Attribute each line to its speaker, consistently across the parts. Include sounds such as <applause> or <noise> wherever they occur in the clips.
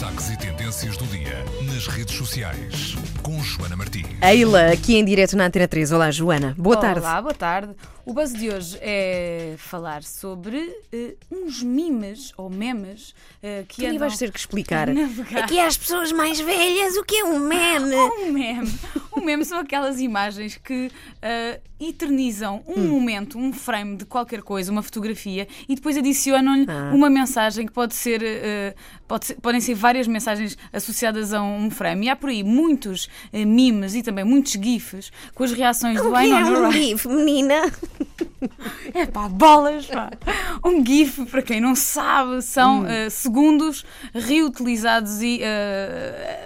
Speaker 1: destaques e tendências do dia nas redes sociais com Joana Martins.
Speaker 2: Eila, aqui em direto na Antena 3. Olá, Joana. Boa tarde.
Speaker 3: Olá, boa tarde. O buzz de hoje é falar sobre eh, uns memes ou memes eh, que
Speaker 2: Tu
Speaker 3: andam
Speaker 2: vais ter que explicar. Aqui às pessoas mais velhas, o que é um <laughs> meme?
Speaker 3: Um meme. Um meme são aquelas imagens que eh, eternizam um
Speaker 2: Hum.
Speaker 3: momento, um frame de qualquer coisa, uma fotografia, e depois adicionam-lhe
Speaker 2: Ah.
Speaker 3: uma mensagem que pode ser, eh, pode ser- podem ser várias mensagens associadas a um frame. E há por aí muitos eh, memes e também muitos GIFs com as reações do
Speaker 2: O que é um. GIF, menina? <laughs>
Speaker 3: É pá, bolas, pá. Um GIF, para quem não sabe,
Speaker 2: Hum.
Speaker 3: são eh, segundos reutilizados e eh,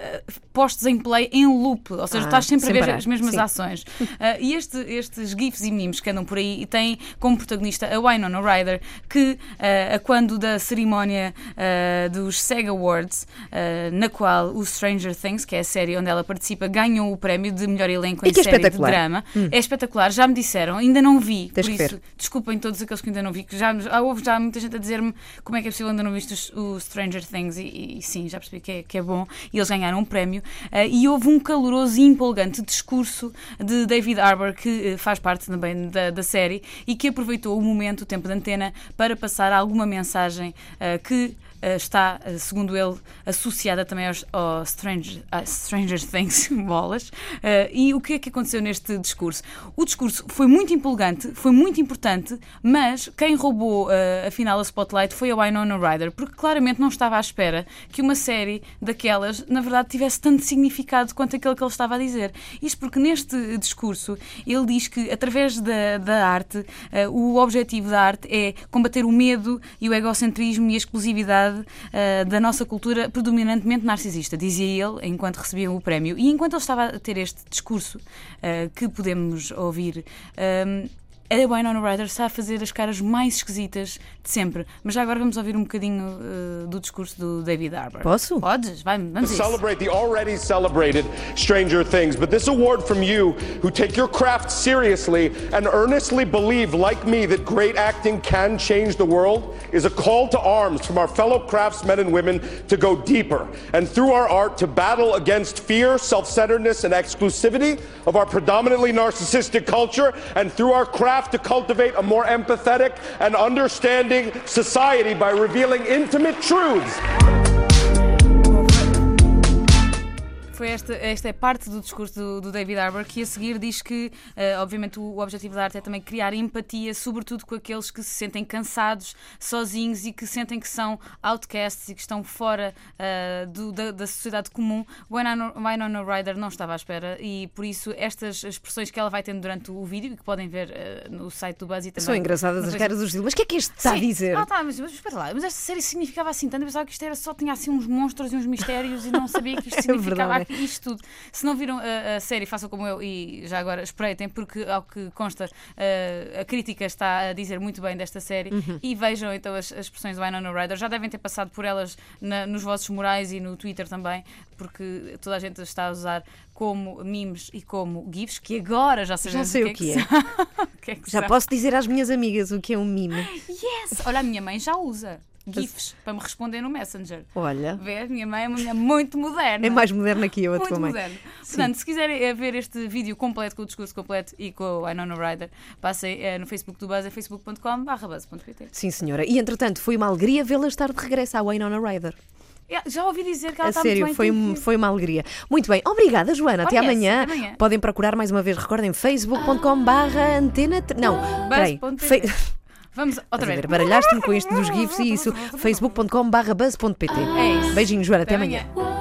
Speaker 3: postos em play em loop. Ou seja,
Speaker 2: Ah,
Speaker 3: estás sempre a
Speaker 2: sem
Speaker 3: ver
Speaker 2: parar.
Speaker 3: as mesmas
Speaker 2: Sim.
Speaker 3: ações. Eh, <laughs> e este- estes GIFs e memes que andam por aí e têm como protagonista a Winona Ryder, que eh, a quando da cerimónia eh, dos SEG Awards, na qual o Stranger Things, que é a série onde ela participa, ganhou o prémio de melhor elenco
Speaker 2: E
Speaker 3: em
Speaker 2: é
Speaker 3: série de
Speaker 2: espetacular.
Speaker 3: drama. É espetacular, já me disseram, ainda não vi.
Speaker 2: Tens
Speaker 3: por isso, desculpem todos aqueles que ainda não vi, que já, já houve já muita gente a dizer-me como é que é possível ainda não viste os- o Stranger Things e, e sim, já percebi que é, que é bom e eles ganharam um prémio e houve um caloroso e empolgante discurso de David Harbour que eh, faz parte também da, da série e que aproveitou o momento, o tempo de antena para passar alguma mensagem eh, que eh, está, eh, segundo ele, associada também aos, ao Stranger, Stranger <laughs> Things, bolas. Eh, e o que é que aconteceu neste discurso? O discurso foi muito empolgante, foi muito importante, mas quem roubou, eh, afinal, a spotlight foi a Winona Ryder, porque claramente não estava à espera que uma série daquelas, na verdade, tivesse tanto significado quanto aquele que ele estava a dizer. Isto porque neste discurso ele diz que, através da, da arte, eh, o objetivo da arte é combater o medo e o egocentrismo e a exclusividade eh, da nossa cultura predominantemente narcisista, dizia ele enquanto recebia o prémio. E enquanto ele estava a ter este discurso eh, que podemos ouvir. eh, a Winona Ryder está a fazer as caras mais esquisitas de sempre. Mas já agora vamos ouvir um bocadinho eh, do discurso do David Harbour.
Speaker 2: Posso?
Speaker 3: Podes? Vai, vamos a isso.
Speaker 4: celebrate the already celebrated Stranger Things. But this award from you, who take your craft seriously and earnestly believe, like me, that great acting can change the world, is a call to arms from our fellow craftsmen and women to go deeper and through our art to battle against fear, self centeredness, and exclusivity of our predominantly narcissistic culture, and through our craft to cultivate a more empathetic and understanding society by revealing intimate truths.
Speaker 3: Foi esta, esta é parte do discurso do, do David Harbour que a seguir diz que, eh, obviamente, o, o objetivo da arte é também criar empatia, sobretudo com aqueles que se sentem cansados, sozinhos e que sentem que são outcasts e que estão fora eh, do- da, da sociedade comum. Winona, Ryder não estava à espera e, por isso, estas expressões que ela vai tendo durante o vídeo e que podem ver eh, no site do Buzz e também.
Speaker 2: São engraçadas as caras do Gil. Mas o que é que este está a
Speaker 3: Sim.
Speaker 2: dizer?
Speaker 3: Ah, tá, mas, mas espera lá, mas esta série significava assim tanto. Eu pensava que isto era só tinha assim uns monstros e uns mistérios e não sabia que isto <laughs>
Speaker 2: É
Speaker 3: significava
Speaker 2: verdade.
Speaker 3: Aqui- isto tudo. Se não viram a, a série, façam como eu e já agora espreitem, porque ao que consta, eh, a crítica está a dizer muito bem desta série
Speaker 2: Uhum.
Speaker 3: e vejam então as, as expressões do Winona Ryder. Já devem ter passado por elas na- nos vossos morais e no Twitter também, porque toda a gente está a usar como memes e como GIFs, que agora já sabemos
Speaker 2: sei
Speaker 3: o que, é.
Speaker 2: é.
Speaker 3: que. <laughs> O que é que
Speaker 2: Já
Speaker 3: são.
Speaker 2: posso dizer às minhas amigas o que é um mime.
Speaker 3: Yes! Olha, a minha mãe já usa GIFs para me responder no Messenger.
Speaker 2: Olha,
Speaker 3: Vês? Minha mãe é uma mulher muito moderna.
Speaker 2: é mais moderna que eu, a
Speaker 3: muito
Speaker 2: tua mãe.
Speaker 3: moderna. Portanto, se quiserem eh, ver este vídeo completo, com o discurso completo e com o Winona Ryder, passem eh, no Facebook do Buzz, é facebook.com.br.
Speaker 2: Sim, senhora. E entretanto, foi uma alegria vê-la estar de regresso à Winona Ryder.
Speaker 3: Já ouvi dizer que ela
Speaker 2: A
Speaker 3: está
Speaker 2: sério,
Speaker 3: muito bem.
Speaker 2: foi, foi uma alegria. Muito bem, obrigada, Joana. Até
Speaker 3: yes,
Speaker 2: amanhã.
Speaker 3: até amanhã.
Speaker 2: Podem procurar mais uma vez, recordem, facebook.com/barra antena. Não, peraí. <laughs>
Speaker 3: Vamos outra vez.
Speaker 2: baralhaste-me com este dos GIFs e isso. <laughs> facebook.com/buzz.pt.
Speaker 3: É isso.
Speaker 2: Beijinhos, Joana. Até
Speaker 3: Até
Speaker 2: amanhã.
Speaker 3: amanhã.